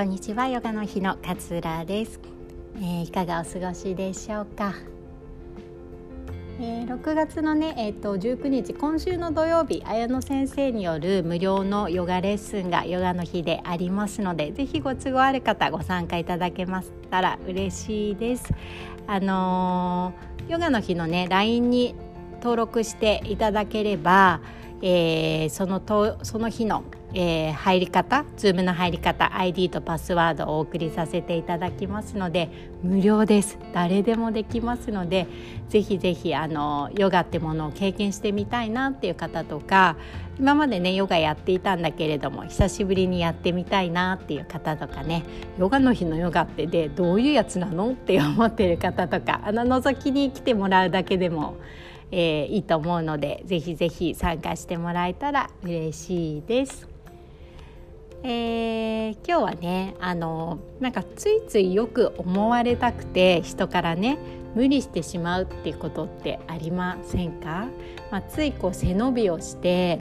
こんにちは。ヨガの日の勝浦です、えー、いかがお過ごしでしょうか、えー、6月のね、えーと、19日今週の土曜日綾野先生による無料のヨガレッスンがヨガの日でありますのでぜひご都合ある方ご参加いただけましたら嬉しいです。あのー、ヨガの日のね LINE に登録していただければ、えー、そのとその日のえー、入り方 Zoom の入り方 ID とパスワードをお送りさせていただきますので無料です誰でもできますのでぜひぜひあのヨガってものを経験してみたいなっていう方とか今までねヨガやっていたんだけれども久しぶりにやってみたいなっていう方とかねヨガの日のヨガってでどういうやつなの？って思ってる方とかあの覗きに来てもらうだけでもえー、いいと思うのでぜひぜひ参加してもらえたら嬉しいです。えー、今日はねあのなんかついついよく思われたくて人からね無理してしまうっていうことってありませんか、まあ、ついこう背伸びをして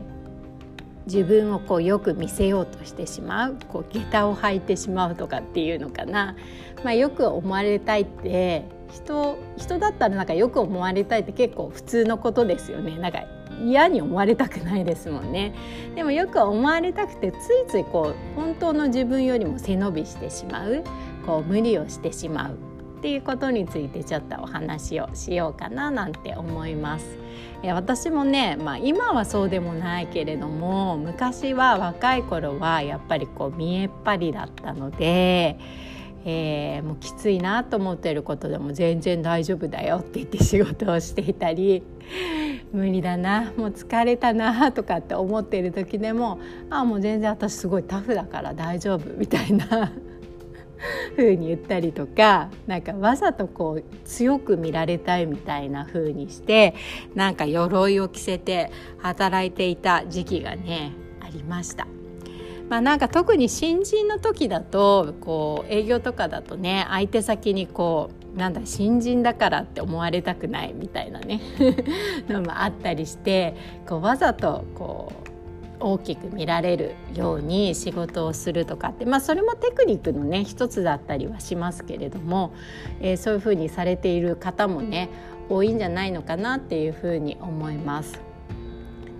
自分をこうよく見せようとしてしまうこう下駄を履いてしまうとかっていうのかな、まあ、よく思われたいって人人だったらなんかよく思われたいって結構普通のことですよね。なんか嫌に思われたくないですもんねでもよく思われたくてついついこう本当の自分よりも背伸びしてしまうこう無理をしてしまうっていうことについてちょっとお話をしようかななんて思います。え私もね、まあ、今はそうでもないけれども昔は若い頃はやっぱりこう見えっ張りだったのでえー、もうきついなと思っていることでも全然大丈夫だよって言って仕事をしていたり無理だなもう疲れたなとかって思っている時でもああもう全然私すごいタフだから大丈夫みたいな 風に言ったりとかなんかわざとこう強く見られたいみたいな風にしてなんか鎧を着せて働いていた時期がねありました。まあ、なんか特に新人の時だとこう営業とかだとね相手先にこうなんだ新人だからって思われたくないみたいなね のもあったりしてこうわざとこう大きく見られるように仕事をするとかって、まあ、それもテクニックのね一つだったりはしますけれども、えー、そういうふうにされている方もね多いんじゃないのかなっていうふうに思います。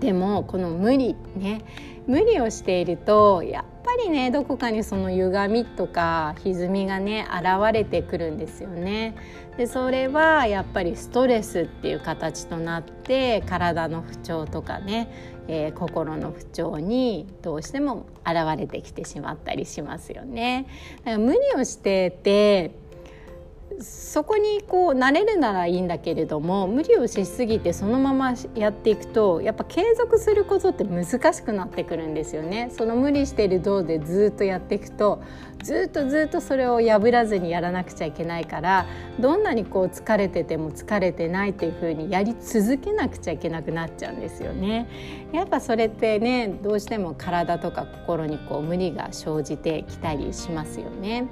でもこの無理ね無理をしているとやりねどこかにその歪みとか歪みがね現れてくるんですよね。でそれはやっぱりストレスっていう形となって体の不調とかね、えー、心の不調にどうしても現れてきてしまったりしますよね。だから無理をしててそこにこう慣れるならいいんだけれども無理をしすぎてそのままやっていくとやっぱ継続することって難しくなってくるんですよね。その無理している道でずっとやっていくとずっとずっとそれを破らずにやらなくちゃいけないからどんなにこう疲れてても疲れてないっていう風にやり続けなくちゃいけなくなっちゃうんですよね。やっぱそれってねどうしても体とか心にこう無理が生じてきたりしますよね。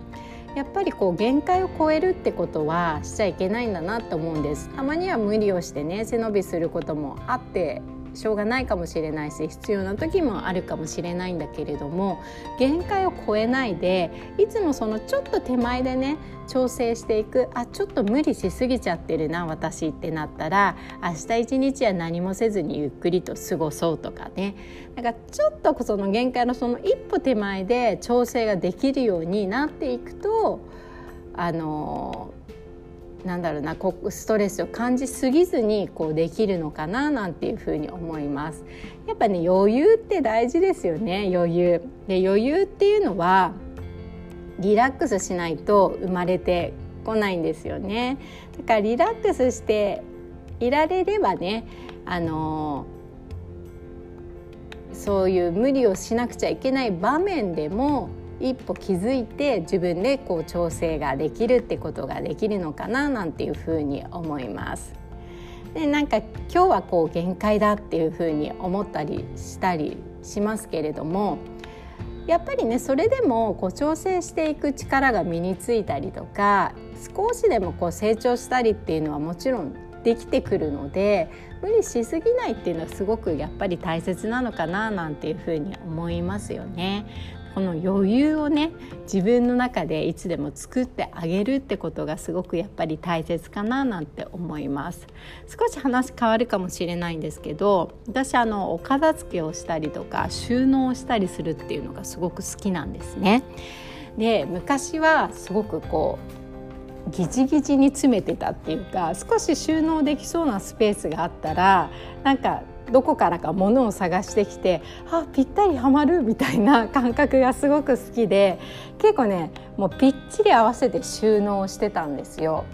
やっぱりこう限界を超えるってことはしちゃいけないんだなと思うんです。たまには無理をしてね背伸びすることもあってしょうがないかもしれないし必要な時もあるかもしれないんだけれども限界を超えないでいつもそのちょっと手前でね調整していくあちょっと無理しすぎちゃってるな私ってなったら明日一日は何もせずにゆっくりと過ごそうとかね。なんかちょっとその限界のその一歩手前で調整ができるようになっていくとあのなんだろうなこストレスを感じすぎずにこうできるのかななんていうふうに思います。やっぱね余裕って大事ですよね余裕。で余裕っていうのはリラックスしないと生まれてこないんですよね。だからリラックスしていられればねあのそういう無理をしなくちゃいけない場面でも一歩気づいて自分でこう調整ができるってことができるのかななんていうふうに思います。でなんか今日はこう限界だっていうふうに思ったりしたりしますけれどもやっぱりねそれでもこう調整していく力が身についたりとか少しでもこう成長したりっていうのはもちろんできてくるので無理しすぎないっていうのはすごくやっぱり大切なのかななんていうふうに思いますよね。この余裕をね自分の中でいつでも作ってあげるってことがすごくやっぱり大切かななんて思います。少し話変わるかもしれないんですけど私あのお片付けをしたりとか収納をしたりするっていうのがすごく好きなんですね。で昔はすごくこうギチギチに詰めてたっていうか少し収納できそうなスペースがあったらなんかどこからか物を探してきてあぴったりはまるみたいな 感覚がすごく好きで結構ねもうぴっちり合わせて収納してたんですよ。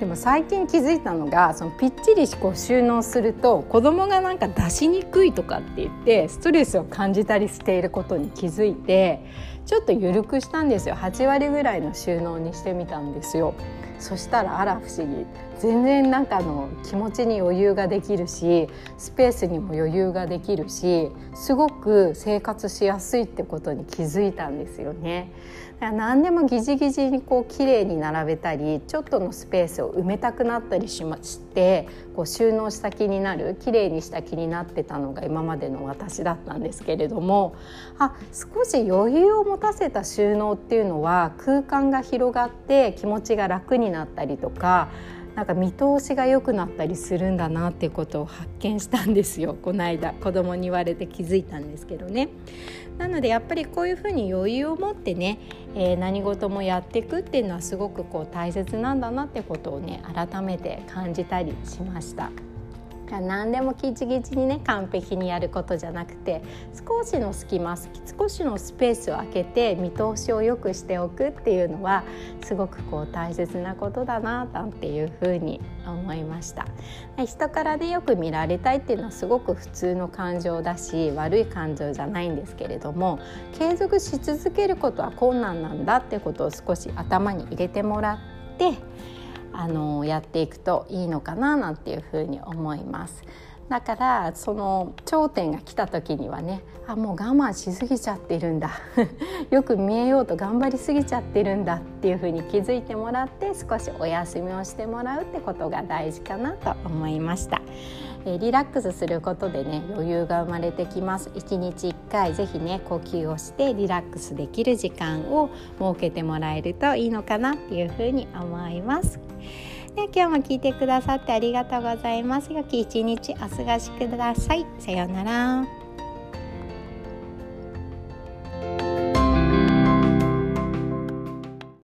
でも最近気づいたのがそのぴっちりこう収納すると子供がなんか出しにくいとかって言ってストレスを感じたりしていることに気づいてちょっと緩くしたんですよ8割ぐらいの収納にしてみたんですよ。そしたらあら不思議全然なんかの気持ちに余裕ができるしスペースにも余裕ができるしすごく生活しやすいってことに気づいたんですよね。何でもギジギジにこう綺麗に並べたりちょっとのスペースを埋めたくなったりしましてこう収納した気になる綺麗にした気になってたのが今までの私だったんですけれどもあ少し余裕を持たせた収納っていうのは空間が広がって気持ちが楽にになったりとかなんか見通しが良くなったりするんだなっていうことを発見したんですよこの間子供に言われて気づいたんですけどね。なのでやっぱりこういうふうに余裕を持ってね、えー、何事もやっていくっていうのはすごくこう大切なんだなってことをね改めて感じたりしました。何でもギチギチにね完璧にやることじゃなくて少しの隙間少しのスペースを空けて見通しを良くしておくっていうのはすごくこう大切なことだななんていうふうに思いました。人からでよく見られたいっていうのはすごく普通の感情だし悪い感情じゃないんですけれども継続し続けることは困難なんだってことを少し頭に入れてもらってあのやっていくといいのかななんていうふうに思います。だからその頂点が来た時にはねあもう我慢しすぎちゃってるんだ。よく見えようと頑張りすぎちゃってるんだ。っていうふうに気づいてもらって少しお休みをしてもらうってことが大事かなと思いました。リラックスすることでね余裕が生まれてきます。1日1回ぜひね呼吸をしてリラックスできる時間を設けてもらえるといいのかなっていうふうに思います。では今日も聞いてくださってありがとうございます。良き一日お過ごしください。さようなら。